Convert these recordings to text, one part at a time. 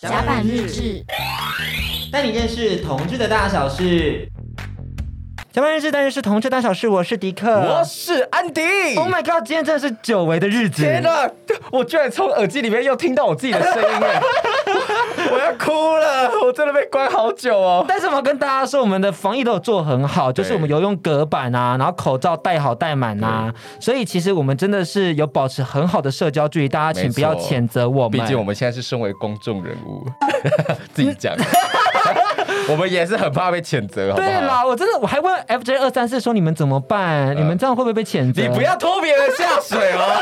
甲板日志，带你认识同志的大小事。甲板日志，带你认识同志大小事。我是迪克，我是安迪。Oh my god，今天真的是久违的日子。天哪，我居然从耳机里面又听到我自己的声音哎！我要哭了，我真的被关好久哦。但是我要跟大家说，我们的防疫都有做很好，就是我们有用隔板啊，然后口罩戴好戴满啊，所以其实我们真的是有保持很好的社交距离。大家请不要谴责我们，毕竟我们现在是身为公众人物，自己讲，我们也是很怕被谴责，好不好？对啦，我真的我还问 FJ 二三四说，你们怎么办？你们这样会不会被谴责？你不要拖别人下水哦。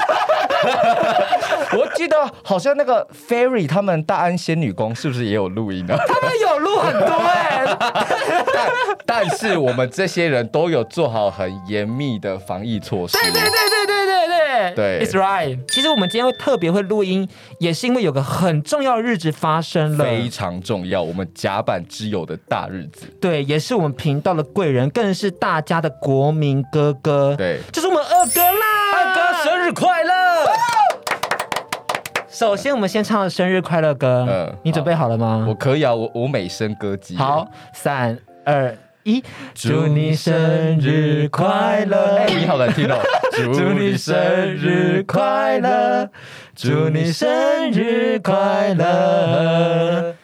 我记得好像那个 Fairy 他们大安仙女宫是不是也有录音啊？他们有录很多哎、欸，但但是我们这些人都有做好很严密的防疫措施。对对对对对对，It's right。其实我们今天会特别会录音，也是因为有个很重要的日子发生了，非常重要，我们甲板之友的大日子。对，也是我们频道的贵人，更是大家的国民哥哥。对，就是我们二哥啦！二哥生日快乐！首先，我们先唱生日快乐歌。嗯，你准备好了吗？我可以啊，我我美声歌姬。好，三二一，祝你生日快乐！哎，你好难听哦。祝你生日快乐，祝你生日快乐，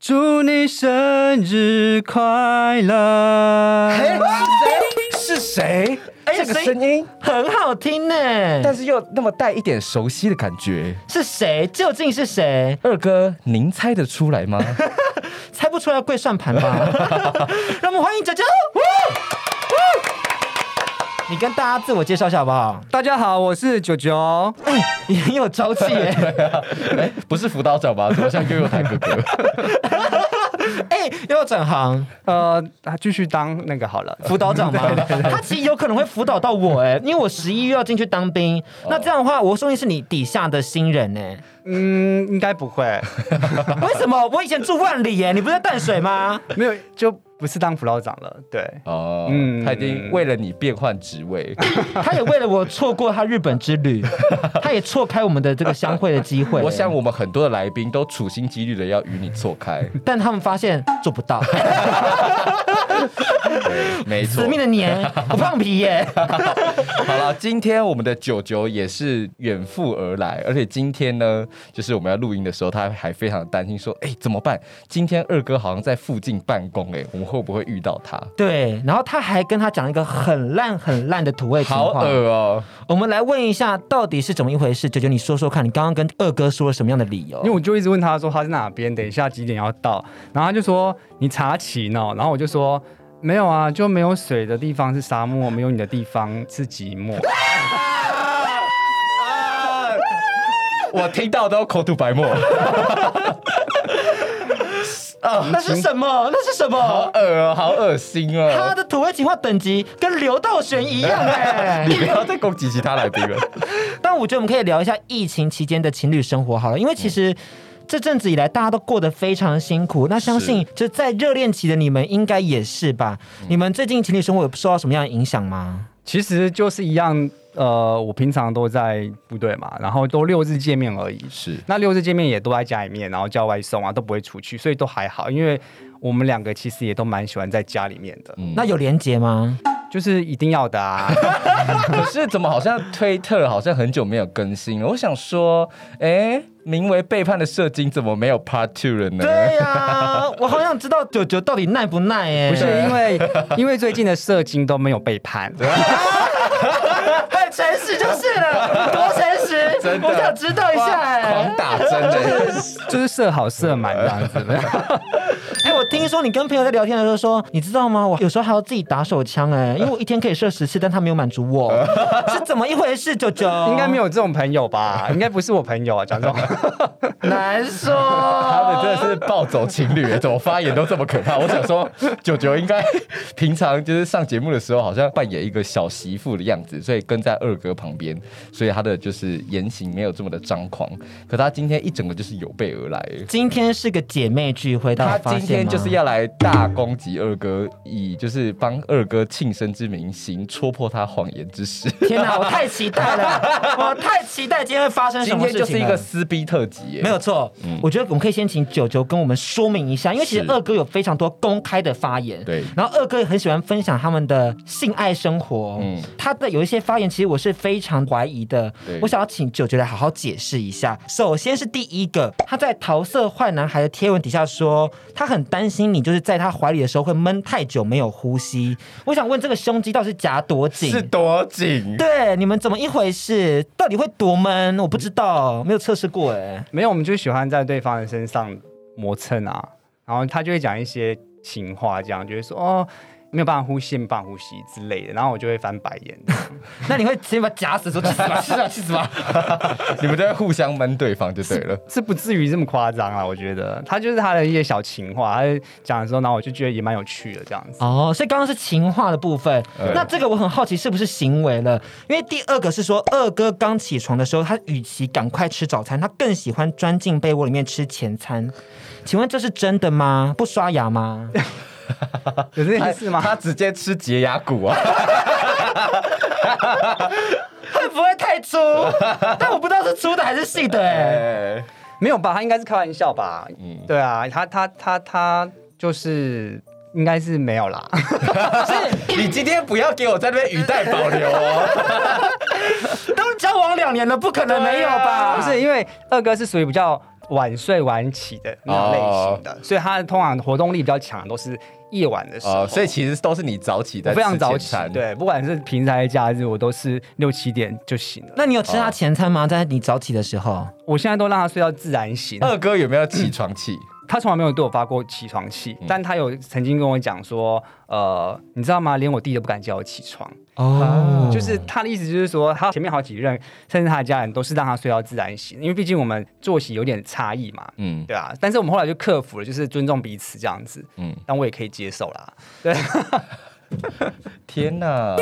祝你生日快乐。嘿，是谁？是谁？这个声音很好听呢，但是又那么带一点熟悉的感觉。是谁？究竟是谁？二哥，您猜得出来吗？猜不出来，跪算盘吧。让我们欢迎九九。你跟大家自我介绍一下好不好？大家好，我是九九。哎、欸，你很有朝气耶。哎、欸，不是辅导长吧？怎么像悠悠台哥哥？哎、欸，要转行？呃，他继续当那个好了，辅导长吗？对对对，他其实有可能会辅导到我哎，因为我十一月要进去当兵。哦、那这样的话，我说不定是你底下的新人呢。嗯，应该不会。为什么？我以前住万里耶，你不是在淡水吗？没有，就。不是当辅导长了，对，哦，嗯，他已经为了你变换职位，他也为了我错过他日本之旅，他也错开我们的这个相会的机会。我想我们很多的来宾都处心积虑的要与你错开，但他们发现做不到。没错，死命的黏，不放屁耶。好了，今天我们的九九也是远赴而来，而且今天呢，就是我们要录音的时候，他还非常担心说，哎，怎么办？今天二哥好像在附近办公，哎，我们。会不会遇到他？对，然后他还跟他讲一个很烂很烂的土味情话。好恶哦！我们来问一下，到底是怎么一回事？九九，你说说看，你刚刚跟二哥说了什么样的理由？因为我就一直问他说他在哪边，等一下几点要到，然后他就说你查勤哦，然后我就说没有啊，就没有水的地方是沙漠，没有你的地方是寂寞。我听到都口吐白沫。啊，那是什么？那是什么？好恶哦，好恶心哦！他的土味情话等级跟刘道玄一样 哎！你不要再攻击其他来宾了。但我觉得我们可以聊一下疫情期间的情侣生活好了，因为其实这阵子以来大家都过得非常辛苦。那相信就在热恋期的你们应该也是吧？你们最近情侣生活有受到什么样的影响吗？其实就是一样。呃，我平常都在部队嘛，然后都六日见面而已。是，那六日见面也都在家里面，然后叫外送啊，都不会出去，所以都还好。因为我们两个其实也都蛮喜欢在家里面的。嗯，那有连结吗？就是一定要的啊。可是怎么好像推特好像很久没有更新了？我想说，哎，名为背叛的射精怎么没有 Part Two 了呢？对呀，啊，我好想知道九九到底耐不耐哎。不是因为因为最近的射精都没有背叛。很诚实就是了，多诚实，真的，我想知道一下哎，狂打针的，就是射好射满这样子。哎，我听说你跟朋友在聊天的时候说，你知道吗？我有时候还要自己打手枪哎，因为我一天可以射十次，但他没有满足我，是怎么一回事？九九应该没有这种朋友吧？应该不是我朋友啊，讲这种 难说。他们真的是暴走情侣，怎么发言都这么可怕？我想说，九九应该平常就是上节目的时候，好像扮演一个小媳妇的样子，所以跟在二哥旁边，所以他的就是言行没有这么的张狂。可他今天一整个就是有备而来。今天是个姐妹聚会，他今天就是要来大攻击二哥，以就是帮二哥庆生之名行戳破他谎言之事。天哪，我太期待了，我太期待今天会发生什么事情。今天就是一个撕逼特辑，没有错。嗯、我觉得我们可以先请九九跟我们说明一下，因为其实二哥有非常多公开的发言，对。然后二哥也很喜欢分享他们的性爱生活，嗯。他的有一些发言，其实我是非常怀疑的。对，我想要请九九来好好解释一下。首先是第一个，他在桃色坏男孩的贴文底下说，他很担心你就是在他怀里的时候会闷太久没有呼吸。我想问这个胸肌到底是夹多紧？是多紧？对，你们怎么一回事？到底会多闷？我不知道，没有测试过哎。没有，我们就喜欢在对方的身上磨蹭啊，然后他就会讲一些情话，这样就会说哦，没有办法呼吸，没有办法呼吸之类的，然后我就会翻白眼。那你会直接把他夹死说去死吧，去死吧，去死吧！你们都在互相闷对方就对了。是不至于这么夸张啊，我觉得他就是他的一些小情话，他讲的时候，然后我就觉得也蛮有趣的这样子。哦，所以刚刚是情话的部分，嗯那这个我很好奇是不是行为了？因为第二个是说，二哥刚起床的时候，他与其赶快吃早餐，他更喜欢钻进被窝里面吃前餐。请问这是真的吗？不刷牙吗？有这件事吗？他直接吃洁牙骨啊！会不会太粗？但我不知道是粗的还是细的哎、哎，没有吧？他应该是开玩笑吧？嗯对啊，他他他他就是应该是没有啦。你今天不要给我在那边语带保留哦。都交往两年了，不可能没有吧？不是因为二哥是属于比较晚睡晚起的那种类型的，所以他通常活动力比较强，都是夜晚的时候。哦，所以其实都是你早起在我非常早起对，不管是平常还是假日，我都是六七点就醒了。那你有吃他前餐吗？在你早起的时候？我现在都让他睡到自然醒。二哥有没有起床气？他从来没有对我发过起床气，但他有曾经跟我讲说，呃，你知道吗？连我弟都不敢叫我起床。哦，就是他的意思，就是说他前面好几任，甚至他的家人都是让他睡到自然醒，因为毕竟我们作息有点差异嘛，嗯对啊。但是我们后来就克服了，就是尊重彼此这样子，嗯，但我也可以接受啦。对，天哪！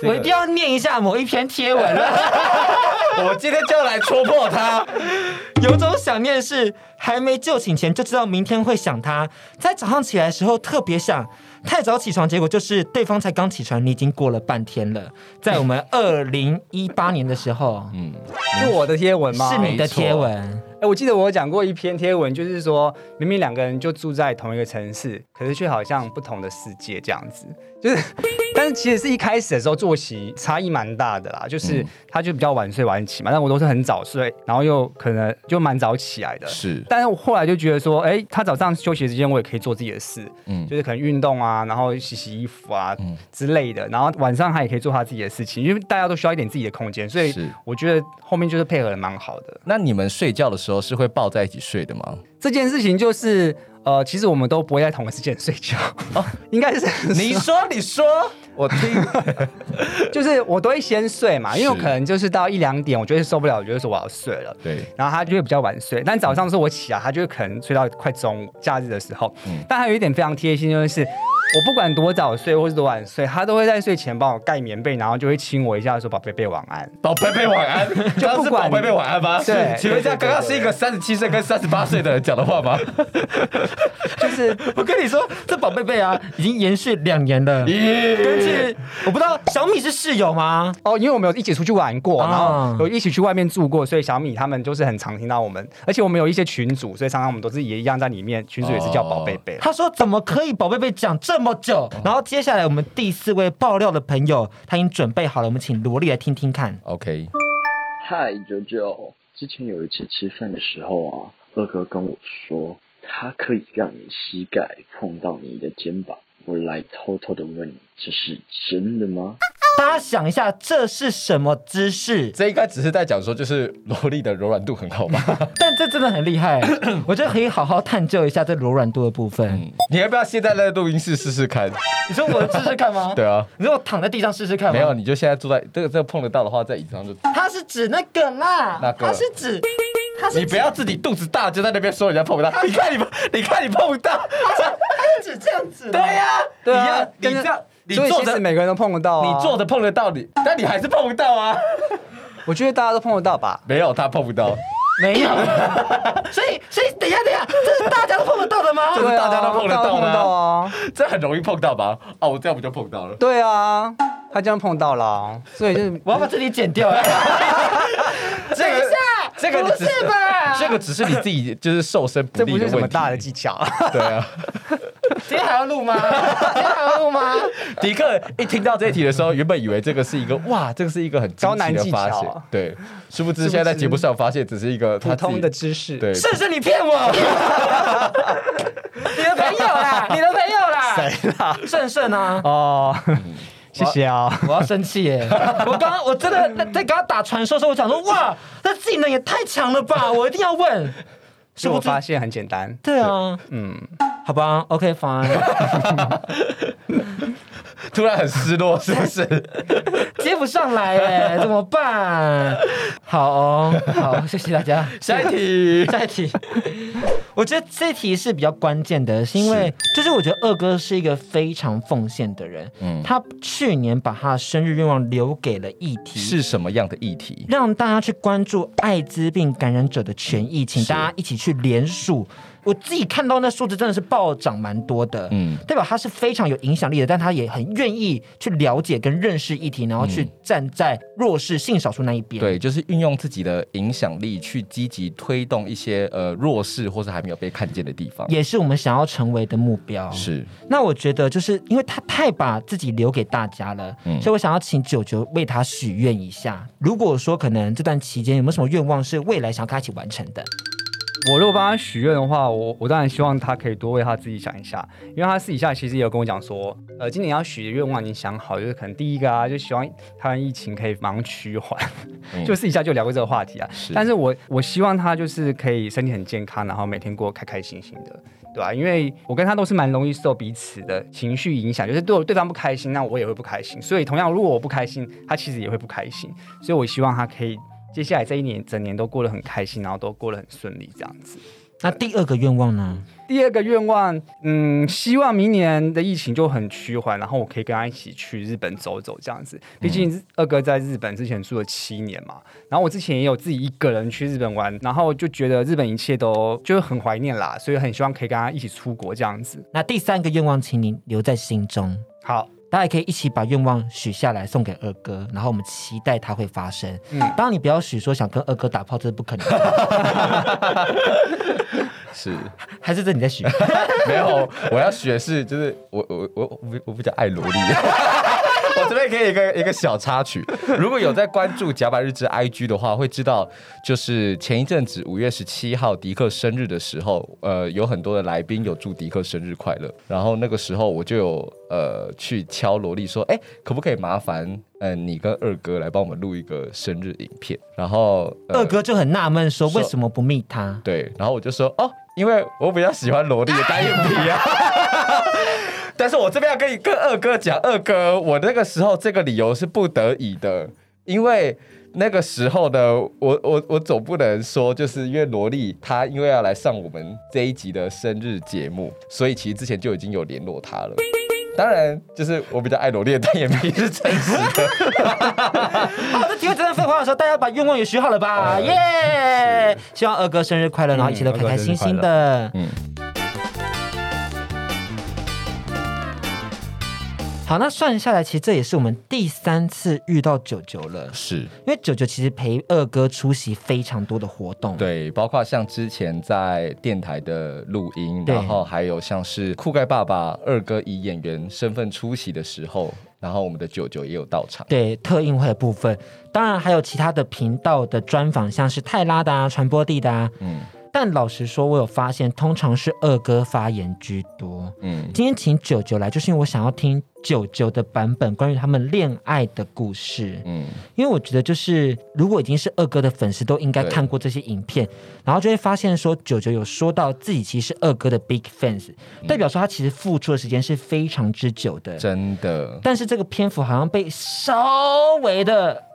这个我一定要念一下某一篇贴文了。我今天就要来戳破他。有种想念是还没就寝前就知道明天会想他，在早上起来的时候特别想。太早起床，结果就是对方才刚起床，你已经过了半天了。在我们 二零一八年的时候，嗯，是我的贴文吗？是你的贴文。哎、我记得我有讲过一篇贴文，就是说明明两个人就住在同一个城市，可是却好像不同的世界这样子。就是，但是其实是一开始的时候作息差异蛮大的啦，就是他就比较晚睡晚起嘛，但我都是很早睡，然后又可能就蛮早起来的。是，但是我后来就觉得说，哎、他早上休息的时间我也可以做自己的事，嗯就是可能运动啊，然后洗洗衣服啊、嗯之类的，然后晚上他也可以做他自己的事情，因为大家都需要一点自己的空间，所以是我觉得后面就是配合的蛮好的。那你们睡觉的时候是会抱在一起睡的吗？这件事情就是，呃，其实我们都不会在同一时间睡觉，哦，应该是你说，你说，我听。就是我都会先睡嘛，因为我可能就是到一两点，我觉得受不了，我就会说我要睡了。对，然后他就会比较晚睡，但早上的时候我起来，他就会可能睡到快中午，假日的时候。嗯但还有一点非常贴心，就是我不管多早睡或是多晚睡，他都会在睡前帮我盖棉被，然后就会亲我一下，说宝贝贝晚安。宝贝贝晚安，就不管是宝贝贝晚安吗？对 请问一下，刚刚是一个三十七岁跟三十八岁的人讲的话吗？就是我跟你说，这宝贝贝啊，已经延续两年了。根据我不知道小米是室友吗？哦，因为我们有一起出去玩过，啊然后有一起去外面住过，所以小米他们就是很常听到我们，而且我们有一些群组，所以常常我们都是也一样在里面，群组也是叫宝贝贝。他说怎么可以宝贝贝讲这么久？然后接下来我们第四位爆料的朋友，他已经准备好了，我们请萝莉来听听看。OK，嗨，九九，之前有一次吃饭的时候啊，二哥跟我说，他可以让你膝盖碰到你的肩膀。我来偷偷的问你，这是真的吗？大家想一下，这是什么姿势？这应该只是在讲说，就是萝莉的柔软度很好吧？但这真的很厉害，我觉得可以好好探究一下这柔软度的部分。嗯，你要不要现在在录音室试试看？你说我试试看吗？对啊，你说我躺在地上试试看吗？没有，你就现在坐在这个这个碰得到的话，在椅子上就。它是指那个啦，那个他是指，你不要自己肚子大就在那边说人家碰不到，你看你，你看你碰不到，他是指这样子。对呀、对啊你要你这样，你所以坐着其实每个人都碰得到、啊，你坐着碰得到你，但你还是碰不到啊。我觉得大家都碰得到吧。没有，他碰不到，没有，所以所以等一下等一下，这是大家都碰得到的吗？这是大家都碰得到的啊大家都碰得到啊。这很容易碰到吧？哦，我这样不就碰到了？对啊，他这样碰到了，所以就是 我要把这里剪掉。等一下，这个只不是吧？这个只是你自己就是瘦身不这不。是什么大的技巧。对啊，今天还要录吗？今天还要录吗？迪克一听到这一题的时候，原本以为这个是一个哇，这个是一个很高难的技巧，对，殊不知现在在节目上发现只是一个普通的知识，对，是是你骗我，你的朋友啦，你的朋友啦，谁啦？盛盛啊，哦，谢谢啊。我要生气耶！我刚刚我真的在在跟他打传说的时候，我想说哇，这技能也太强了吧！我一定要问，是？我发现很简单，对啊，嗯，好吧，OK fine，突然很失落，是？不是？接不上来哎，怎么办？好，好，谢谢大家。下一题，下一题，我觉得这题是比较关键的，是因为就是我觉得二哥是一个非常奉献的人，嗯，他去年把他的生日愿望留给了议题，是什么样的议题？让大家去关注艾滋病感染者的权益，请大家一起去联署。我自己看到那数字真的是暴涨蛮多的，嗯，代表他是非常有影响力的，但他也很愿意去了解跟认识议题，然后去站在弱势性少数那一边。对，就是运用自己的影响力去积极推动一些呃弱势或是还没有被看见的地方，也是我们想要成为的目标。是，那我觉得就是因为他太把自己留给大家了，嗯所以我想要请九九为他许愿一下。如果说可能这段期间有没有什么愿望是未来想要跟他一起完成的？我如果帮他许愿的话，我我当然希望他可以多为他自己想一下，因为他私底下其实也有跟我讲说，呃，今年要许的愿望已经想好，就是可能第一个啊，就希望台湾疫情可以马上趋缓，嗯就私底下就聊过这个话题啊。是但是我我希望他就是可以身体很健康，然后每天过得开开心心的，对吧、啊？因为我跟他都是蛮容易受彼此的情绪影响，就是对我对方不开心，那我也会不开心。所以同样，如果我不开心，他其实也会不开心。所以我希望他可以接下来这一年整年都过得很开心，然后都过得很顺利，这样子。那第二个愿望呢？第二个愿望，嗯，希望明年的疫情就很趋缓，然后我可以跟他一起去日本走走，这样子。毕竟二哥在日本之前住了七年嘛，然后我之前也有自己一个人去日本玩，然后就觉得日本一切都就是很怀念啦，所以很希望可以跟他一起出国这样子。那第三个愿望，请您留在心中。好，大家也可以一起把愿望许下来送给二哥，然后我们期待它会发生。嗯当然你不要许说想跟二哥打炮，这是不可能的，是，还是这你在许？没有，我要许的是，就是我我我我比我比较爱萝莉。我这边可以一个一个小插曲，如果有在关注甲板日志 IG 的话，会知道就是前一阵子五月十七号迪克生日的时候，呃，有很多的来宾有祝迪克生日快乐，然后那个时候我就有呃去敲萝莉说，哎，可不可以麻烦嗯、呃、你跟二哥来帮我们录一个生日影片？然后、呃、二哥就很纳闷说，说为什么不密他？对，然后我就说哦，因为我比较喜欢萝莉的单眼皮啊。但是我这边要跟你跟二哥讲，二哥，我那个时候这个理由是不得已的，因为那个时候呢，我我我总不能说，就是因为萝莉她因为要来上我们这一集的生日节目，所以其实之前就已经有联络她了。当然，就是我比较爱萝莉的单眼皮是真实的。好的，体会这段废话的时候，大家把愿望也许好了吧？耶、yeah! 希望二哥生日快乐，然后一切都开开心心的。嗯。好，那算下来，其实这也是我们第三次遇到九九了。是，因为九九其实陪二哥出席非常多的活动，对，包括像之前在电台的录音，然后还有像是酷盖爸爸二哥以演员身份出席的时候，然后我们的九九也有到场。对，特映会的部分，当然还有其他的频道的专访，像是泰拉的啊、传播地的啊，嗯。但老实说，我有发现，通常是二哥发言居多。嗯，今天请九九来，就是因为我想要听九九的版本，关于他们恋爱的故事。嗯，因为我觉得，就是如果已经是二哥的粉丝，都应该看过这些影片，然后就会发现说，九九有说到自己其实是二哥的 big fans，代表说他其实付出的时间是非常之久的。真的。但是这个篇幅好像被稍微的。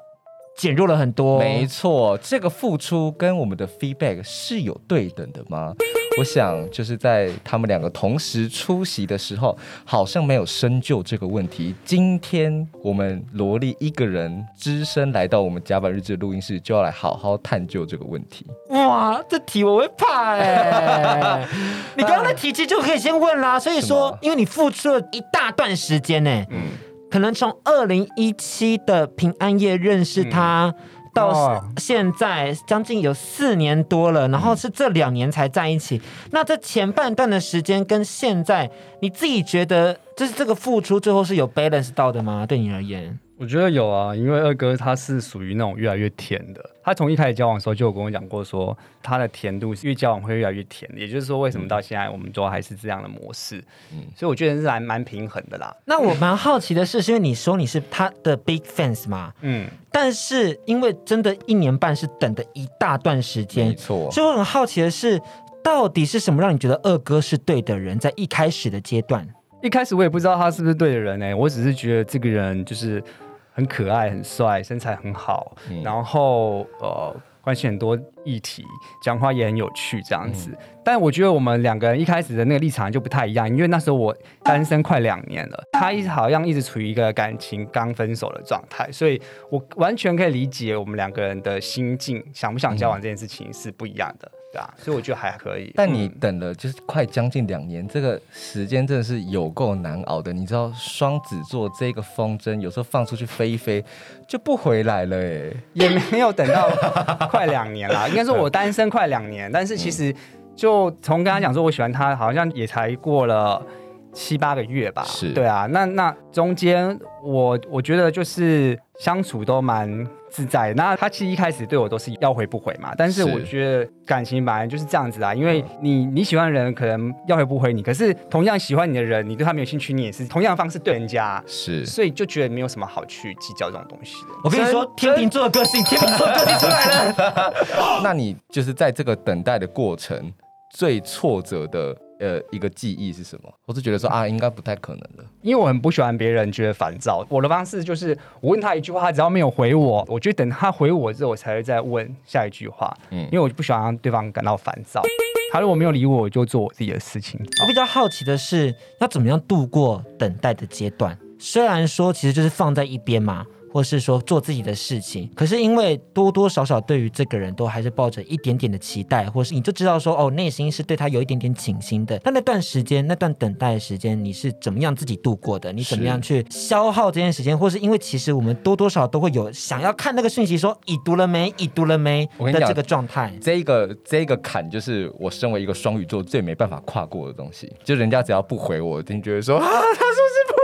减弱了很多，没错，这个付出跟我们的 feedback 是有对等的吗？我想就是在他们两个同时出席的时候，好像没有深究这个问题。今天我们萝莉一个人只身来到我们甲板日志录音室，就要来好好探究这个问题。哇，这题我会怕哎！你刚刚的题其实就可以先问啦。所以说，因为你付出了一大段时间呢，嗯。可能从二零一七的平安夜认识他，嗯、到哦现在将近有四年多了，然后是这两年才在一起。那这前半段的时间跟现在，你自己觉得就是这个付出最后是有 balance 到的吗？对你而言？我觉得有啊，因为二哥他是属于那种越来越甜的。他从一开始交往的时候就有跟我讲过说，说他的甜度越交往会越来越甜。也就是说，为什么到现在我们都还是这样的模式？嗯，所以我觉得是还蛮平衡的啦。那我蛮好奇的是，是因为你说你是他的 big fans 嘛？嗯，但是因为真的一年半是等的一大段时间，没错。所以我很好奇的是，到底是什么让你觉得二哥是对的人？在一开始的阶段，一开始我也不知道他是不是对的人呢、欸，我只是觉得这个人就是。很可爱，很帅，身材很好，嗯、然后呃，关心很多议题，讲话也很有趣，这样子。嗯、但我觉得我们两个人一开始的那个立场就不太一样，因为那时候我单身快两年了，他一直好像一直处于一个感情刚分手的状态，所以我完全可以理解我们两个人的心境，想不想交往这件事情是不一样的。嗯所以我觉得还可以。但你等了就是快将近两年，这个时间真的是有够难熬的。你知道双子座这个风筝有时候放出去飞一飞就不回来了，哎，也没有等到快两年啦。应该说我单身快两年，但是其实就从跟他讲说我喜欢他，好像也才过了七八个月吧。是，对啊。那那中间我我觉得就是相处都蛮。自在，那他其实一开始对我都是要回不回嘛，但是我觉得感情本来就是这样子啊，因为你你喜欢的人可能要回不回你，可是同样喜欢你的人，你对他没有兴趣，你也是同样的方式对人家，是，所以就觉得没有什么好去计较这种东西的。我跟你说，天秤座的个性，天秤座的个性出来了。那你就是在这个等待的过程最挫折的。呃，一个记忆是什么？我是觉得说啊，应该不太可能的，因为我很不喜欢别人觉得烦躁。我的方式就是，我问他一句话，他只要没有回我，我就等他回我之后，我才会再问下一句话。嗯，因为我就不喜欢让对方感到烦躁。他如果没有理我，我就做我自己的事情。我比较好奇的是，要怎么样度过等待的阶段？虽然说其实就是放在一边嘛。或是说做自己的事情，可是因为多多少少对于这个人都还是抱着一点点的期待，或是你就知道说哦，内心是对他有一点点倾心的。但那段时间，那段等待的时间，你是怎么样自己度过的？你怎么样去消耗这件时间？或是因为其实我们多多少少都会有想要看那个讯息，说已读了没？已读了没？我跟你讲这个状态，这个这个坎就是我身为一个双鱼座最没办法跨过的东西。就人家只要不回我，我就觉得说啊，他是不是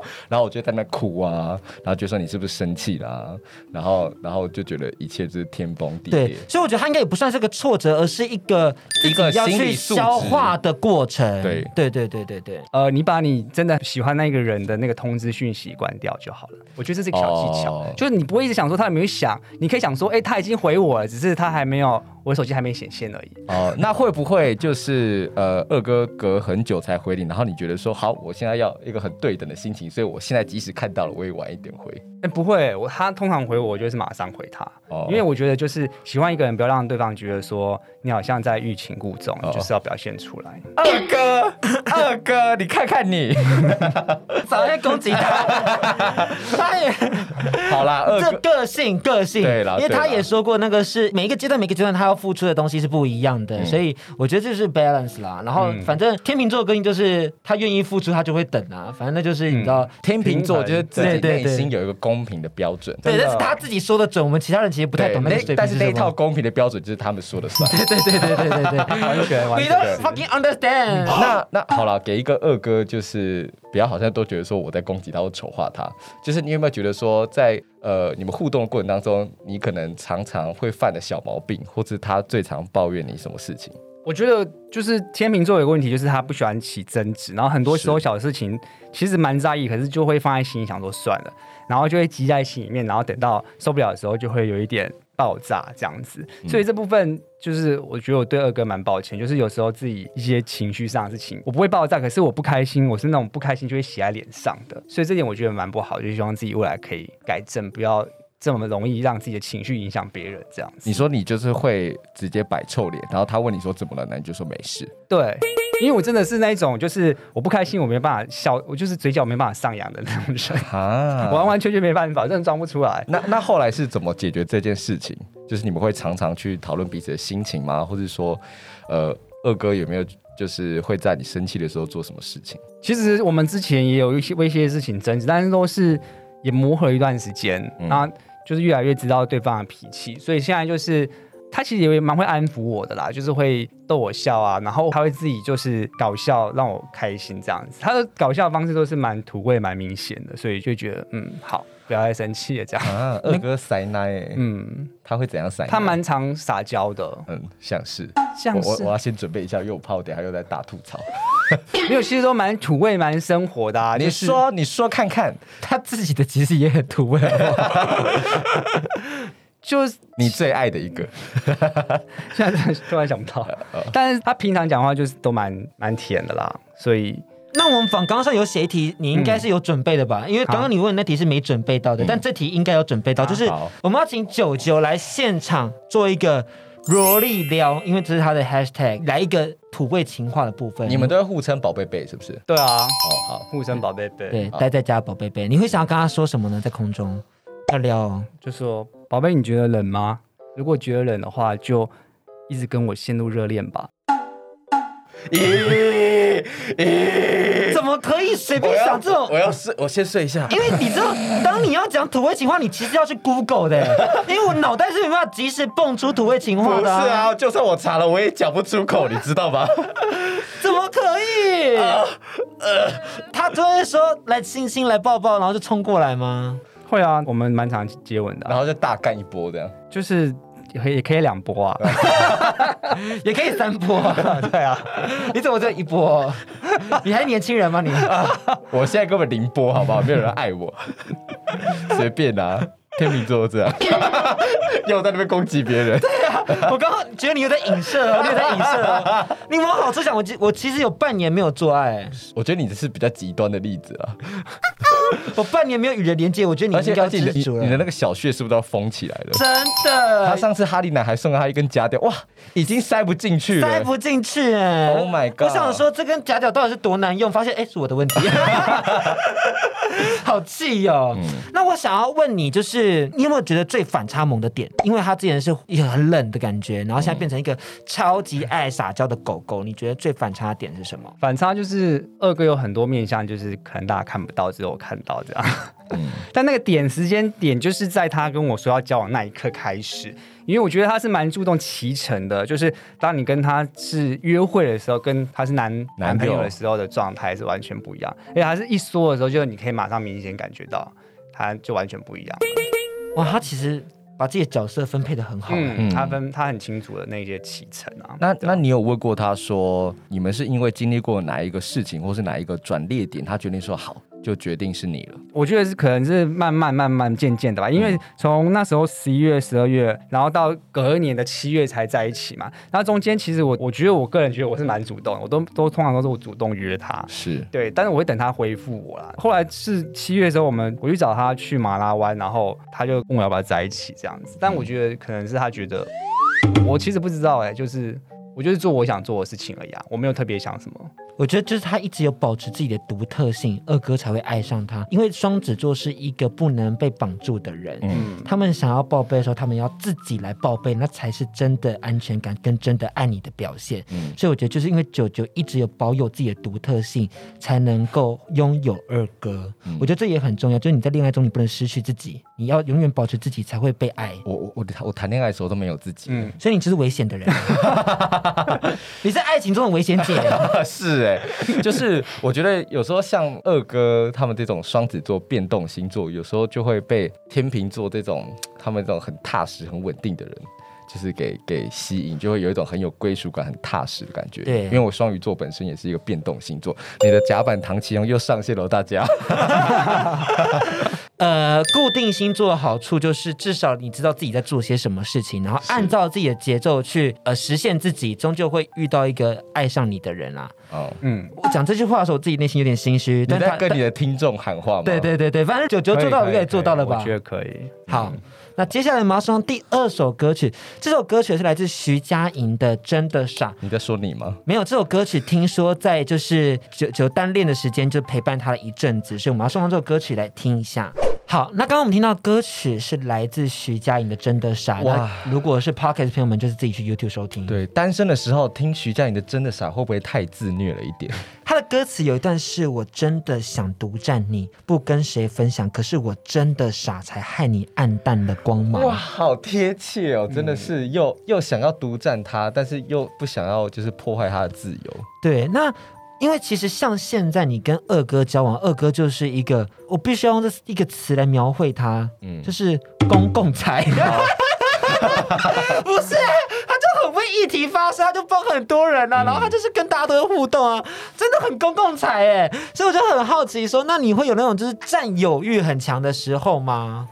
不？然后我就在那哭啊，然后就说你是不是生气啦、啊？然后，然后就觉得一切就是天崩地裂。对，所以我觉得他应该也不算是个挫折，而是一个一个要去消化的过程。对，对，对，对，对，对。呃，你把你真的喜欢那个人的那个通知讯息关掉就好了。我觉得这是一个小技巧，哦、就是你不会一直想说他有没有想，你可以想说，哎，他已经回我了，只是他还没有。我手机还没显现而已。哦，那会不会就是呃，二哥隔很久才回你，然后你觉得说好，我现在要一个很对等的心情，所以我现在即使看到了，我也晚一点回。哎，不会，我他通常回我，我就是马上回他。哦，因为我觉得就是喜欢一个人，不要让对方觉得说你好像在欲擒故纵，哦、就是要表现出来。二哥，二哥，你看看你，早就攻击他，他也好啦，二哥这个性个性，对了，因为他也说过，那个是每一个阶段每个阶段他要付出的东西是不一样的，嗯、所以我觉得这是 balance 啦。然后反正天秤座的个性就是他愿意付出，他就会等啊。反正那就是你知道，嗯、天秤座就是自己内心有一个公平的标准。对，但是他自己说的准，我们其他人其实不太懂。但是那一套公平的标准就是他们说的算。对对对对对对对，完全完全。We don't fucking understand。那那好了，给一个二哥，就是不要好像都觉得说我在攻击他或丑化他。就是你有没有觉得说，在呃你们互动的过程当中，你可能常常会犯的小毛病，或者他最常抱怨你什么事情？我觉得就是天秤座有个问题，就是他不喜欢起争执，然后很多时候小事情其实蛮在意，可是就会放在心里想说算了。然后就会积在心里面，然后等到受不了的时候，就会有一点爆炸这样子。所以这部分就是我觉得我对二哥蛮抱歉，就是有时候自己一些情绪上的事情，我不会爆炸，可是我不开心，我是那种不开心就会写在脸上的。所以这点我觉得蛮不好，就希望自己未来可以改正，不要这么容易让自己的情绪影响别人这样子。你说你就是会直接摆臭脸，然后他问你说怎么了，那你就说没事。对。因为我真的是那一种，就是我不开心，我没办法笑，我就是嘴角没办法上扬的那种人啊，完完全全没办法，真的装不出来。那那后来是怎么解决这件事情？就是你们会常常去讨论彼此的心情吗？或者说，呃，二哥有没有就是会在你生气的时候做什么事情？其实我们之前也有一些为一些事情争执，但是都是也磨合了一段时间。那、嗯就是越来越知道对方的脾气，所以现在就是。他其实也蛮会安抚我的啦，就是会逗我笑啊，然后他会自己就是搞笑让我开心这样子。他的搞笑的方式都是蛮土味、蛮明显的，所以就觉得嗯好，不要再生气了这样。啊，二哥塞奶，嗯，他会怎样塞？他蛮常撒娇的，嗯，像是，像是。我我要先准备一下，因为我怕我等下又在大吐槽。没有，其实都蛮土味、蛮生活的啊。就是、你说，你说看看，他自己的其实也很土味。就是 你最爱的一个，现在突然想不到。但是他平常讲话就是都蛮蛮甜的啦，所以那我们访纲上有写一题，你应该是有准备的吧？嗯、因为刚刚你问的那题是没准备到的，但这题应该有准备到，就是我们要请九九来现场做一个萝莉撩，因为这是他的 hashtag，来一个土味情话的部分。你们都会互称宝贝贝是不是？对啊，哦好，互称宝贝贝，对，待在家宝贝贝，你会想要跟他说什么呢？在空中要撩、哦，就说。宝贝，你觉得冷吗？如果觉得冷的话，就一直跟我陷入热恋吧。咦咦，怎么可以随便想这种？我要睡，我先睡一下。因为你知道，当你要讲土味情话，你其实要去 Google 的，因为我脑袋是没办法及时蹦出土味情话的、啊。不是啊，就算我查了，我也讲不出口，你知道吧？怎么可以？呃，呃他突然说来亲亲来抱抱，然后就冲过来吗？会啊，我们蛮常接吻的、啊，然后就大干一波这样，就是也可以也可以两波啊，也可以三波、啊，对啊，你怎么就一波？你还年轻人吗你？我现在根本零波，好不好？没有人爱我，随便啊。天秤座这样，又在那边攻击别人。对啊，我刚刚觉得你有在影射，你有在影射。你往好处想，我我其实有半年没有做爱。我觉得你这是比较极端的例子啊。我半年没有与人连接，我觉得你应该记得住了。你的那个小穴是不是都要封起来了？真的。他上次哈利男还送了他一根夹屌，哇，已经塞不进去了，塞不进去哎。Oh my god！我想说这根夹屌到底是多难用，发现哎是我的问题。好气哦。嗯、那我想要问你，就是。是你有没有觉得最反差萌的点？因为他之前是一个很冷的感觉，然后现在变成一个超级爱撒娇的狗狗。你觉得最反差的点是什么？反差就是二哥有很多面相，就是可能大家看不到，只有我看到这样。嗯、但那个点时间点，就是在他跟我说要交往那一刻开始。因为我觉得他是蛮注重启程的，就是当你跟他是约会的时候，跟他是男男朋友的时候的状态是完全不一样。而且他是一说的时候，就你可以马上明显感觉到，他就完全不一样。哇，他其实把自己的角色分配的很好，嗯，他分他很清楚的那些启程啊。那那你有问过他说，你们是因为经历过哪一个事情，或是哪一个转捩点，他决定说好？就决定是你了。我觉得是可能是慢慢慢慢渐渐的吧，因为从那时候十一月、十二月，然后到隔年的七月才在一起嘛。那中间其实我我觉得我个人觉得我是蛮主动，我都都通常都是我主动约他，是对，但是我会等他回复我啦。后来是七月的时候，我们我去找他去马拉湾，然后他就问我要不要在一起这样子。但我觉得可能是他觉得，我其实不知道哎、欸，就是我就是做我想做的事情而已啊，我没有特别想什么。我觉得就是他一直有保持自己的独特性，二哥才会爱上他。因为双子座是一个不能被绑住的人，嗯，他们想要报备的时候，他们要自己来报备，那才是真的安全感跟真的爱你的表现。嗯，所以我觉得就是因为九九一直有保有自己的独特性，才能够拥有二哥。嗯，我觉得这也很重要，就是你在恋爱中你不能失去自己，你要永远保持自己才会被爱。我我我我谈恋爱的时候都没有自己，嗯，所以你就是危险的人，你是爱情中的危险姐，是。对，就是我觉得有时候像二哥他们这种双子座变动星座，有时候就会被天秤座这种他们这种很踏实、很稳定的人，就是给给吸引，就会有一种很有归属感、很踏实的感觉。对，因为我双鱼座本身也是一个变动星座，你的甲板唐奇隆又上线了，大家。呃，固定星座的好处就是至少你知道自己在做些什么事情，然后按照自己的节奏去呃实现自己，终究会遇到一个爱上你的人啊。哦，嗯，我讲这句话的时候，我自己内心有点心虚。你在跟你的听众喊话吗？对对对对，反正九九做到，应该也做到了吧？我觉得可以。好，那接下来马上第二首歌曲，这首歌曲是来自徐佳莹的《真的傻》。你在说你吗？没有，这首歌曲听说在就是就就单恋的时间就陪伴他了一阵子，所以我们要送上这首歌曲来听一下。好，那刚刚我们听到歌曲是来自徐佳莹的《真的傻》。哇哇，如果是 Pocket 朋友们，就是自己去 YouTube 收听。对，单身的时候听徐佳莹的《真的傻》，会不会太自虐了一点？他的歌词有一段是我真的想独占你，不跟谁分享，可是我真的傻，才害你暗淡了光芒。哇，好贴切哦！真的是又、嗯、又想要独占他，但是又不想要就是破坏他的自由。对，那。因为其实像现在你跟二哥交往，二哥就是一个，我必须要用这一个词来描绘他，嗯，就是公共财。不是，议题发生，他就帮很多人啊，嗯、然后他就是跟大家都会互动啊，真的很公共财哎，所以我就很好奇说，那你会有那种就是占有欲很强的时候吗？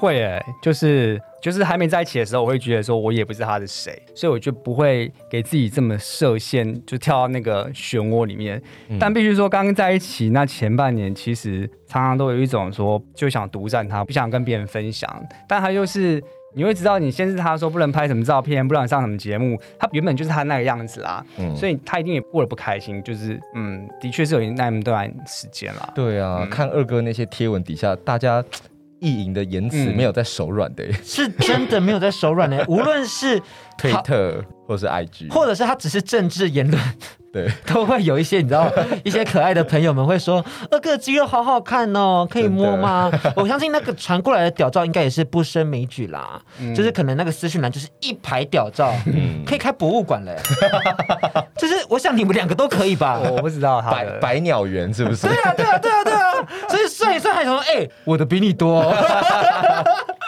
会哎，就是就是还没在一起的时候，我会觉得说我也不是他的谁，所以我就不会给自己这么设限，就跳到那个漩涡里面。嗯、但必须说，刚刚在一起那前半年，其实常常都有一种说就想独占他，不想跟别人分享。但他又是你会知道，你限制他说不能拍什么照片，不能上什么节目，他原本就是他那个样子啦，嗯、所以他一定也过得不开心。就是嗯，的确是有那么段时间啦。对啊，嗯、看二哥那些贴文底下，大家。意淫的言辞没有在手软的、是真的没有在手软的。无论是推特或是 IG，或者是他只是政治言论。对，都会有一些你知道，一些可爱的朋友们会说：“二哥肌肉好好看哦，可以摸吗？” 我相信那个传过来的屌照应该也是不胜枚举啦，嗯、就是可能那个私讯栏就是一排屌照，嗯、可以开博物馆嘞。就是我想你们两个都可以吧？我不知道他百百鸟园是不是？对啊，对啊，对啊，对啊。所以算一算，还说：“哎、欸，我的比你多。”那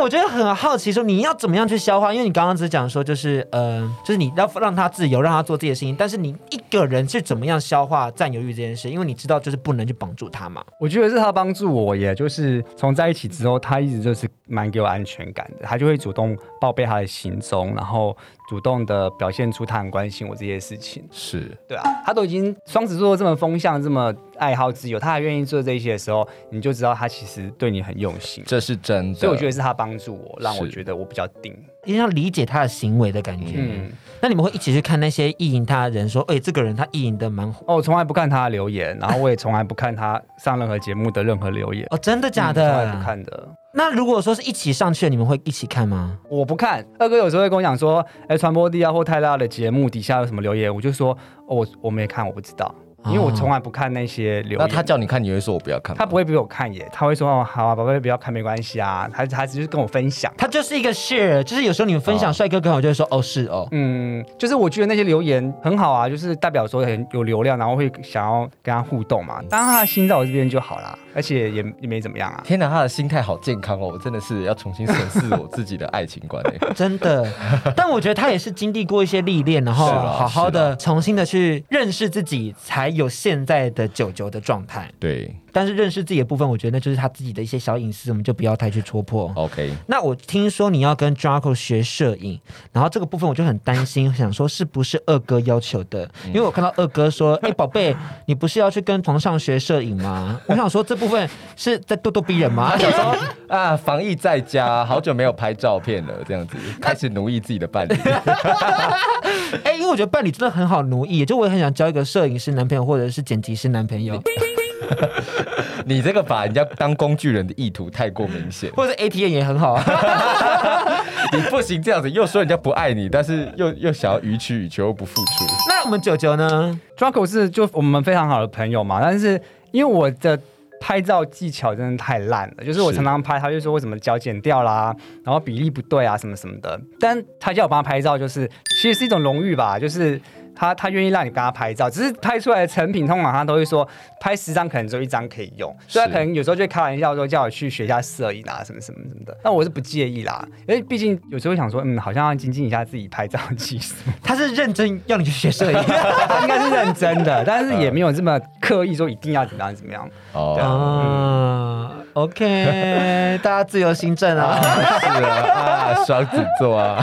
我觉得很好奇，说你要怎么样去消化？因为你刚刚只讲说，就是嗯、呃，就是你要让他自由，让他做自己的事情。但是你一个人是怎么样消化占有欲这件事？因为你知道，就是不能去绑住他嘛。我觉得是他帮助我，也就是从在一起之后，他一直就是蛮给我安全感的。他就会主动报备他的行踪，然后主动的表现出他很关心我这些事情。是对啊，他都已经双子座这么风向，这么爱好自由，他还愿意做这些的时候，你就知道他其实对你很用心。这是真的，所以我觉得是他帮助我，让我觉得我比较定。一定要理解他的行为的感觉。嗯，那你们会一起去看那些意淫他的人，说，哎、欸，这个人他意淫的蛮火。哦，我从来不看他的留言，然后我也从来不看他上任何节目的任何留言。哦，真的假的？从来不看的。那如果说是一起上去的，你们会一起看吗？我不看。二哥有时候会跟我讲说，哎、传播地啊或太大的节目底下有什么留言，我就说，哦，我我没看，我不知道。因为我从来不看那些留言。那他叫你看，你会说我不要看？他不会逼我看耶，他会说哦，好啊，宝贝不要看没关系啊。他他只是跟我分享，他就是一个 share，就是有时候你们分享帅哥刚好就会说哦是哦，嗯，就是我觉得那些留言很好啊，就是代表说很有流量，然后会想要跟他互动嘛。当然他的心在我这边就好啦，而且也也没怎么样啊。天哪，他的心态好健康哦，我真的是要重新审视我自己的爱情观 真的，但我觉得他也是经历过一些历练，然后好好的重新的去认识自己，才有现在的九九的状态，对。但是认识自己的部分，我觉得那就是他自己的一些小隐私，我们就不要太去戳破。OK。那我听说你要跟 Draco 学摄影，然后这个部分我就很担心，想说是不是二哥要求的？因为我看到二哥说：“哎、欸，宝贝，你不是要去跟床上学摄影吗？”我想说这部分是在咄咄逼人吗？他想说啊，防疫在家，好久没有拍照片了，这样子开始奴役自己的伴侣。哎、欸，因为我觉得伴侣真的很好奴役，就我也很想交一个摄影师男朋友或者是剪辑师男朋友。你这个把人家当工具人的意图太过明显，或者 ATM 也很好啊。你不行这样子，又说人家不爱你，但是又又想要予取予求，又不付出。那我们九九呢？Draco 是就我们非常好的朋友嘛，但是因为我的拍照技巧真的太烂了，就是我常常拍，他就说为什么脚剪掉啦，然后比例不对啊，什么什么的。但他叫我帮他拍照，就是其实是一种荣誉吧，就是。他他愿意让你跟他拍照，只是拍出来的成品，通常他都会说拍十张可能只有一张可以用，所以他可能有时候就会开玩笑说叫我去学一下摄影啊什么什么什么的。那我是不介意啦，因为毕竟有时候想说，嗯，好像要精进一下自己拍照技术。他是认真要你去学摄影，他应该是认真的，但是也没有这么刻意说一定要怎么样怎么样。哦，OK，大家自由心政啊，是啊，啊，双子座啊。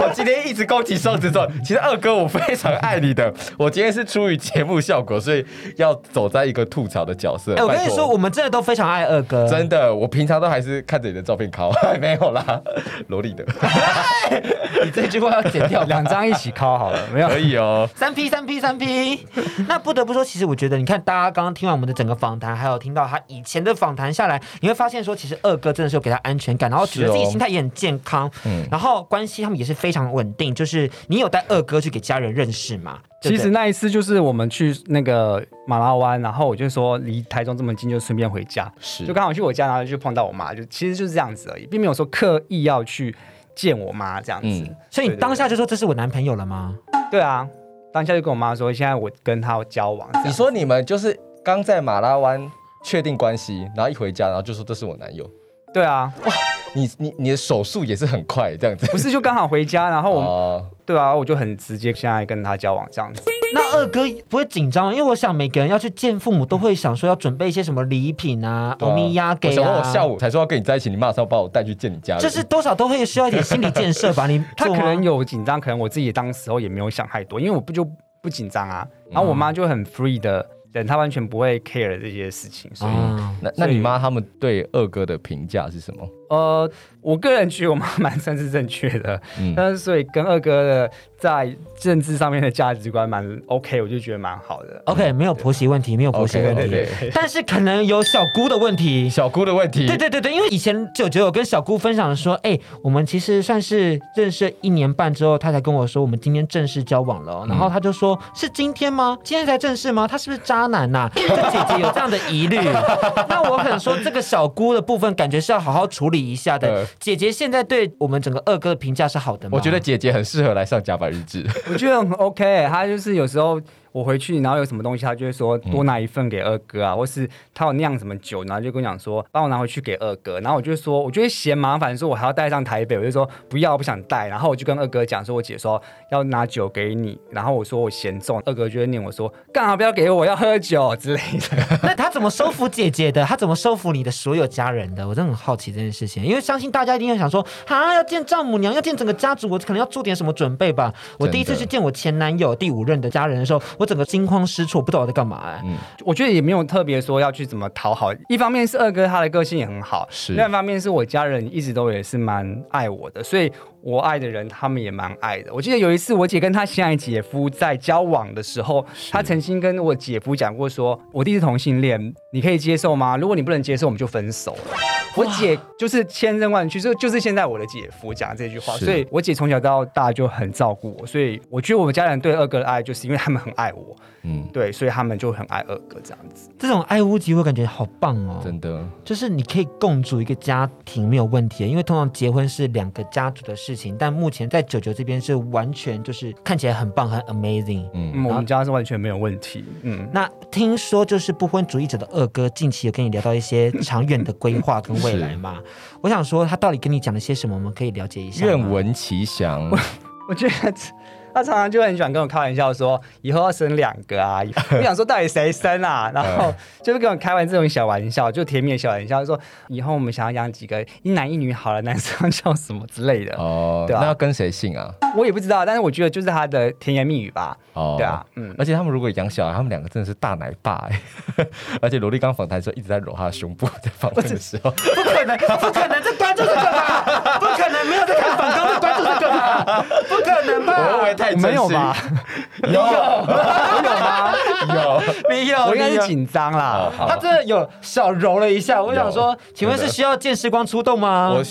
我今天一直攻击双子座，其实二哥我非常爱你的。我今天是出于节目效果，所以要走在一个吐槽的角色。哎，我跟你说，我们真的都非常爱二哥，真的。我平常都还是看着你的照片考，没有啦，萝莉的。你这句话要剪掉，两张一起考好了，没有可以哦。三 P 三 P 三 P。那不得不说，其实我觉得，你看大家刚刚听完我们的整个访谈，还有听到他以前的访谈下来，你会发现说，其实二哥真的是有给他安全感，然后觉得自己心态也很健康，嗯，然后关系他们也是非常稳定。就是你有带二哥去给家人认识吗？其实那一次就是我们去那个马拉湾，然后我就说离台中这么近，就顺便回家，是就刚好去我家，然后就碰到我妈，就其实就是这样子而已，并没有说刻意要去见我妈这样子。嗯、所以你当下就说这是我男朋友了吗？对啊，当下就跟我妈说，现在我跟他交往。你说你们就是刚在马拉湾确定关系，然后一回家，然后就说这是我男友。对啊，哇，你你你的手速也是很快，这样子。不是就刚好回家，然后我。哦对啊，我就很直接，现在跟他交往这样子。那二哥不会紧张，因为我想每个人要去见父母，都会想说要准备一些什么礼品啊，欧米亚给啊。我想我下午才说要跟你在一起，你马上把我带去见你家人。就是多少都会需要一点心理建设吧？你 他可能有紧张，可能我自己当时候也没有想太多，因为我不就不紧张啊。然后我妈就很 free 的。人他完全不会 care 这些事情，所以、嗯、那那你妈他们对二哥的评价是什么？呃，我个人觉得我妈蛮算是正确的，嗯、但是所以跟二哥的在政治上面的价值观蛮 OK，我就觉得蛮好的。OK，没有婆媳问题，没有婆媳问题，okay. 但是可能有小姑的问题，小姑的问题。对对对对，因为以前九九有跟小姑分享说，哎、欸，我们其实算是认识一年半之后，她才跟我说我们今天正式交往了，然后她就说、嗯、是今天吗？今天才正式吗？他是不是渣男呐、啊？就姐姐有这样的疑虑，那我可能说这个小姑的部分，感觉是要好好处理一下的。姐姐现在对我们整个二哥的评价是好的吗？我觉得姐姐很适合来上甲板日志。我觉得很 OK，她就是有时候。我回去，然后有什么东西，他就会说多拿一份给二哥啊，嗯、或是他有酿什么酒，然后就跟我讲说帮我拿回去给二哥。然后我就说，我觉得嫌麻烦，说我还要带上台北，我就说不要，不想带。然后我就跟二哥讲说，我姐说要拿酒给你，然后我说我嫌重，二哥就会念我说干嘛不要给我，要喝酒之类的。那他怎么收服姐姐的？他怎么收服你的所有家人的？我真的很好奇这件事情，因为相信大家一定会想说啊，要见丈母娘，要见整个家族，我可能要做点什么准备吧。我第一次去见我前男友第五任的家人的时候，我整个惊慌失。措，不知道我在干嘛哎、欸。嗯，我觉得也没有特别说要去怎么讨好。一方面是二哥他的个性也很好，是另外一方面是我家人一直都也是蛮爱我的，所以我爱的人他们也蛮爱的。我记得有一次我姐跟她现在姐夫在交往的时候，她曾经跟我姐夫讲过说：“我弟是同性恋，你可以接受吗？如果你不能接受，我们就分手了。”我姐就是千真万确，就就是现在我的姐夫讲这句话，所以我姐从小到大就很照顾我，所以我觉得我们家人对二哥的爱，就是因为他们很爱我。嗯，对，所以他们就很爱二哥这样子。这种爱屋及乌感觉好棒哦，真的，就是你可以共组一个家庭没有问题，因为通常结婚是两个家族的事情，但目前在九九这边是完全就是看起来很棒很 amazing。嗯，我们家是完全没有问题。嗯，那听说就是不婚主义者的二哥近期有跟你聊到一些长远的规划跟未来嘛？我想说他到底跟你讲了些什么？我们可以了解一下。愿闻其详。我 我觉得。他常常就很喜欢跟我开玩笑说，以后要生两个啊！我想说到底谁生啊？然后就是跟我开玩这种小玩笑，就甜蜜的小玩笑，说以后我们想要养几个一男一女好了，男生叫什么之类的哦。对啊，那要跟谁姓啊？我也不知道，但是我觉得就是他的甜言蜜语吧。哦，对啊，嗯。而且他们如果养小孩，他们两个真的是大奶爸哎！而且萝莉刚访谈的时候一直在揉他的胸部，在访问的时候，不可能，不可能，这关注这个吧？不可能，没有在看访谈的关注这个吧？不可能吧？我认为太。没有吧？有 有吗？有，没有？我应该是紧张啦。他真的有小揉了一下。我想说，请问是需要见时光出动吗？我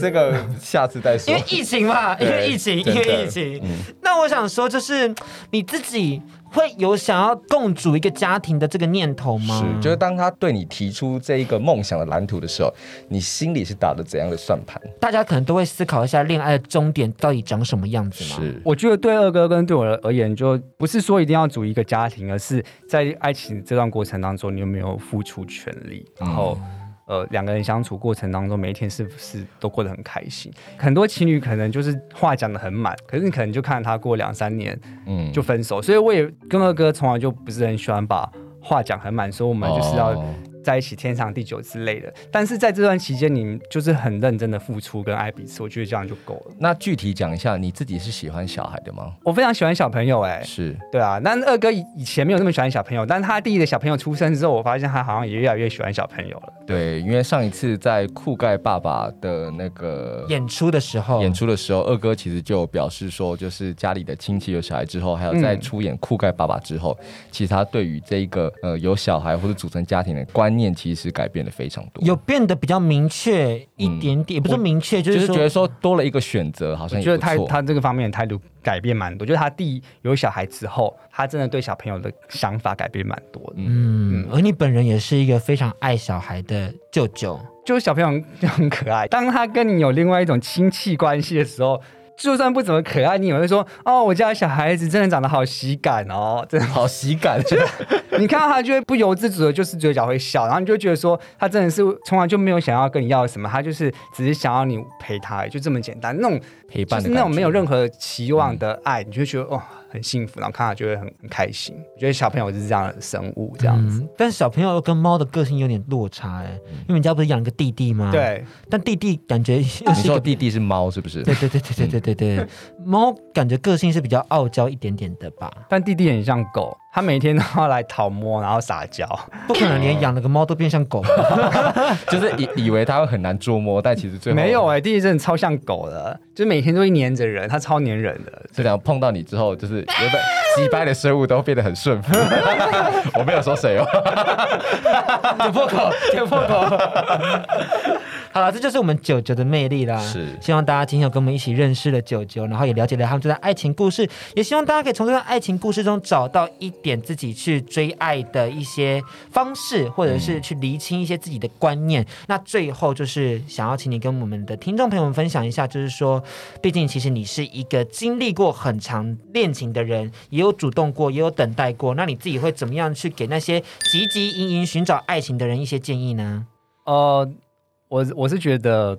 这个下次再说。因为疫情嘛，因为疫情，因为疫情。那我想说，就是你自己。会有想要共组一个家庭的这个念头吗？是，就是当他对你提出这一个梦想的蓝图的时候，你心里是打了怎样的算盘？大家可能都会思考一下恋爱的终点到底长什么样子吗？是，我觉得对二哥跟对我而言，就不是说一定要组一个家庭，而是在爱情这段过程当中，你有没有付出全力，然后。嗯呃，两个人相处过程当中，每一天是不是都过得很开心？很多情侣可能就是话讲得很满，可是你可能就看他过两三年，嗯，就分手。嗯、所以我也跟二哥从来就不是很喜欢把话讲很满，说我们就是要在一起天长地久之类的。但是在这段期间，你们就是很认真的付出跟爱彼此，我觉得这样就够了。那具体讲一下，你自己是喜欢小孩的吗？我非常喜欢小朋友、欸，哎，是对啊。那二哥以以前没有那么喜欢小朋友，但是他弟弟的小朋友出生之后，我发现他好像也越来越喜欢小朋友了。对，因为上一次在酷盖爸爸的那个演出的时候，演出的时候，二哥其实就表示说，就是家里的亲戚有小孩之后，还有在出演酷盖爸爸之后，嗯、其实他对于这一个呃有小孩或者组成家庭的观念，其实改变了非常多，有变得比较明确一点点，嗯、也不是明确，就是觉得说多了一个选择，好像也觉得他他这个方面的态度改变蛮多。就是他第一有小孩之后，他真的对小朋友的想法改变蛮多的。嗯，嗯，而你本人也是一个非常爱小孩的舅舅，就是小朋友就很可爱。当他跟你有另外一种亲戚关系的时候。就算不怎么可爱，你也会说哦，我家的小孩子真的长得好喜感哦，真的好喜感。就 你看到他就会不由自主的，就是嘴角会笑，然后你就觉得说他真的是从来就没有想要跟你要什么，他就是只是想要你陪他，就这么简单。那种陪伴，就是那种没有任何期望的爱，嗯、你就觉得哦。很幸福，然后看到就会很很开心。我觉得小朋友就是这样的生物，这样子。嗯、但是小朋友跟猫的个性有点落差哎，因为你家不是养个弟弟吗？对。但弟弟感觉又是你说弟弟是猫是不是？对对对对对对对对。猫感觉个性是比较傲娇一点点的吧？但弟弟很像狗。他每天都要来讨摸，然后撒娇，不可能连养了个猫都变像狗，就是以以为他会很难捉摸，但其实最后没有哎、欸，弟弟真的超像狗的，就每天都会黏着人，他超黏人的。这样碰到你之后，就是原本击败的生物都变得很顺服。我没有说谁哦，点破口，点破口。好了，这就是我们九九的魅力啦。是，希望大家今天有跟我们一起认识了九九，然后也了解了他们这段爱情故事，也希望大家可以从这段爱情故事中找到一点自己去追爱的一些方式，或者是去厘清一些自己的观念。嗯、那最后就是想要请你跟我们的听众朋友们分享一下，就是说，毕竟其实你是一个经历过很长恋情的人，也有主动过，也有等待过，那你自己会怎么样去给那些汲汲营营寻找爱情的人一些建议呢？呃。我我是觉得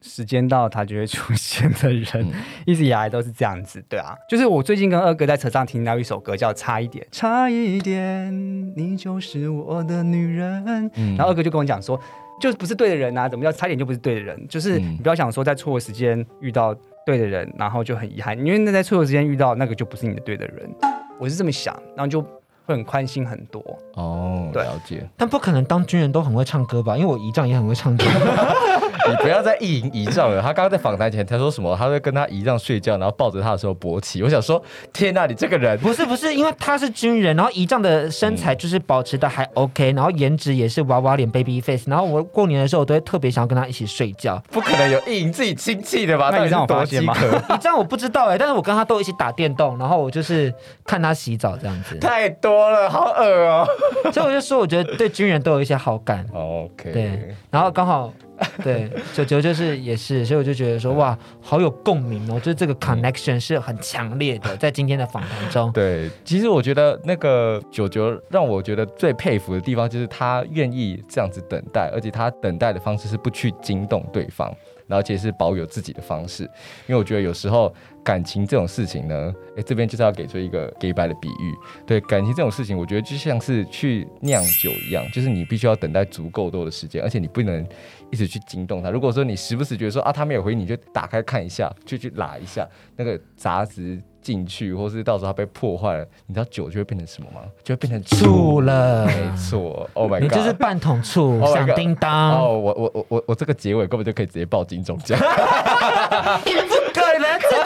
时间到他就会出现的人，嗯、一直以来都是这样子，对啊。就是我最近跟二哥在车上听到一首歌，叫《差一点》，差一点你就是我的女人。嗯、然后二哥就跟我讲说，就不是对的人啊，怎么叫差一点就不是对的人？就是你不要想说在错的时间遇到对的人，然后就很遗憾，因为那在错的时间遇到那个就不是你的对的人。我是这么想，然后就。会很宽心很多哦，对了解，但不可能当军人都很会唱歌吧？因为我姨丈也很会唱歌。你不要再意淫姨丈了。他刚刚在访谈前他说什么？他会跟他姨丈睡觉，然后抱着他的时候勃起。我想说，天哪，你这个人不是不是，因为他是军人，然后姨丈的身材就是保持的还 OK，然后颜值也是娃娃脸 baby face，然后我过年的时候我都会特别想要跟他一起睡觉。不可能有意淫自己亲戚的吧？那你让我发现吗？姨丈我不知道哎、欸，但是我跟他都一起打电动，然后我就是看他洗澡这样子。太多了，好恶哦、喔。所以我就说，我觉得对军人都有一些好感。OK，对，然后刚好。对，九九就是也是，所以我就觉得说哇，好有共鸣哦，就是这个 connection 是很强烈的，在今天的访谈中。对，其实我觉得那个九九让我觉得最佩服的地方，就是他愿意这样子等待，而且他等待的方式是不去惊动对方。而且是保有自己的方式，因为我觉得有时候感情这种事情呢，哎，这边就是要给出一个给白的比喻。对，感情这种事情，我觉得就像是去酿酒一样，就是你必须要等待足够多的时间，而且你不能一直去惊动他。如果说你时不时觉得说啊他没有回你，就打开看一下，就去拉一下那个杂质。进去，或是到时候它被破坏了，你知道酒就会变成什么吗？就会变成醋了。没错，Oh my God，你就是半桶醋，响、oh、叮当。哦，我我我我我这个结尾根本就可以直接报金钟奖。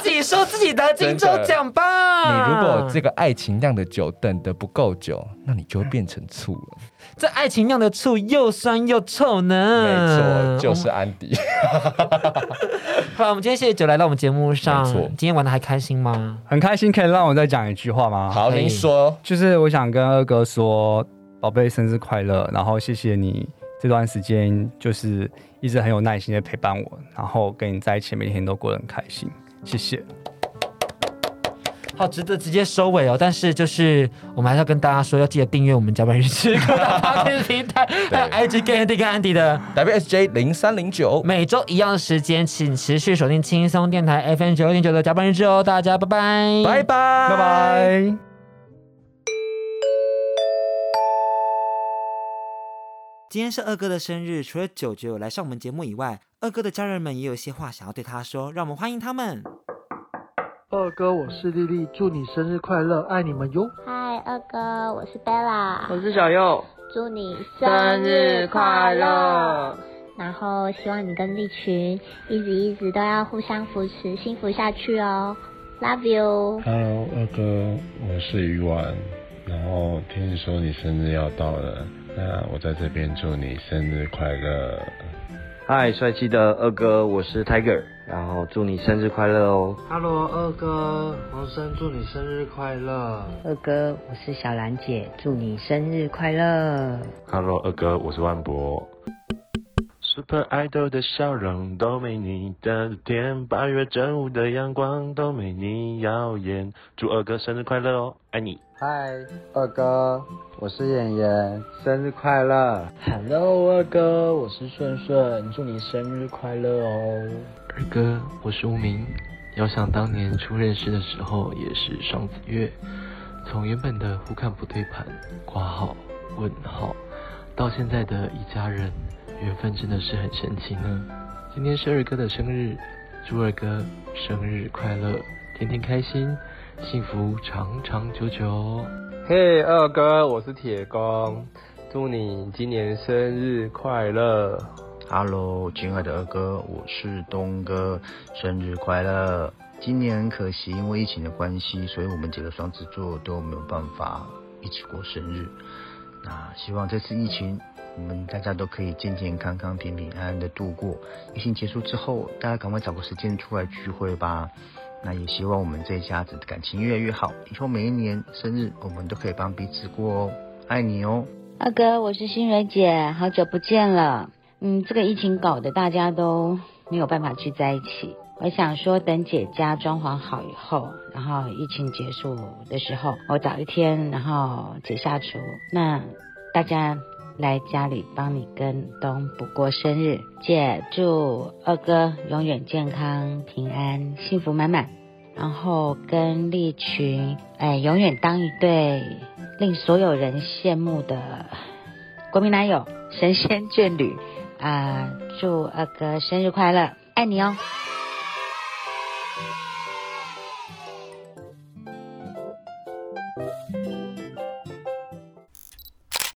己说自己得金钟奖吧？你如果这个爱情酿的酒等得不够久，那你就会变成醋了。这爱情酿的醋又酸又臭呢。没错，就是安迪。好，我们今天谢谢九来到我们节目上。没错，今天玩的还开心吗？很开心，可以让我再讲一句话吗？好，您说。就是我想跟二哥说，宝贝，生日快乐！然后谢谢你这段时间，就是一直很有耐心的陪伴我，然后跟你在一起，每天都过得很开心。谢谢。好，值得直接收尾哦。但是就是我们还是要跟大家说，要记得订阅我们甲板日志 各大 Podcast 平台，还有 IG 跟 Andy 跟 Andy 的 WSJ 零三零九，每周一样的时间，请持续锁定轻松电台 FM 九六点九的甲板日志哦。大家拜拜，拜拜，拜拜。今天是二哥的生日，除了九九有来上我们节目以外，二哥的家人们也有一些话想要对他说，让我们欢迎他们。二哥，我是丽丽，祝你生日快乐，爱你们哟。嗨，二哥，我是 Bella，我是小佑，祝你生日快乐。然后希望你跟立群一直一直都要互相扶持，幸福下去哦。Love you。Hello，二哥，我是鱼丸。然后听说你生日要到了，那我在这边祝你生日快乐。嗨，帅气的二哥，我是 Tiger，然后祝你生日快乐哦。Hello，二哥，王生祝你生日快乐。二哥，我是小兰姐，祝你生日快乐。Hello，二哥，我是万博。Super Idol 的笑容都没你的甜，八月正午的阳光都没你耀眼。祝二哥生日快乐哦，爱你。嗨，二哥，我是演员，生日快乐。Hello，二哥，我是顺顺，祝你生日快乐哦。二哥，我是无名，遥想当年初认识的时候也是双子月，从原本的互看不对盘、挂号、问号，到现在的一家人。缘分真的是很神奇呢。今天是二哥的生日，祝二哥生日快乐，天天开心，幸福长长久久。嘿，二哥，我是铁公，祝你今年生日快乐。Hello，亲爱的二哥，我是东哥，生日快乐。今年很可惜，因为疫情的关系，所以我们几个双子座都没有办法一起过生日。那希望这次疫情。我们大家都可以健健康康、平平安安的度过。疫情结束之后，大家赶快找个时间出来聚会吧。那也希望我们这一家子的感情越来越好，以后每一年生日我们都可以帮彼此过哦。爱你哦，二哥，我是新蕊姐，好久不见了。嗯，这个疫情搞得大家都没有办法聚在一起。我想说，等姐家装潢好以后，然后疫情结束的时候，我找一天，然后姐下厨，那大家。来家里帮你跟东补过生日，姐祝二哥永远健康平安幸福满满，然后跟立群哎永远当一对令所有人羡慕的国民男友神仙眷侣啊！祝二哥生日快乐，爱你哦。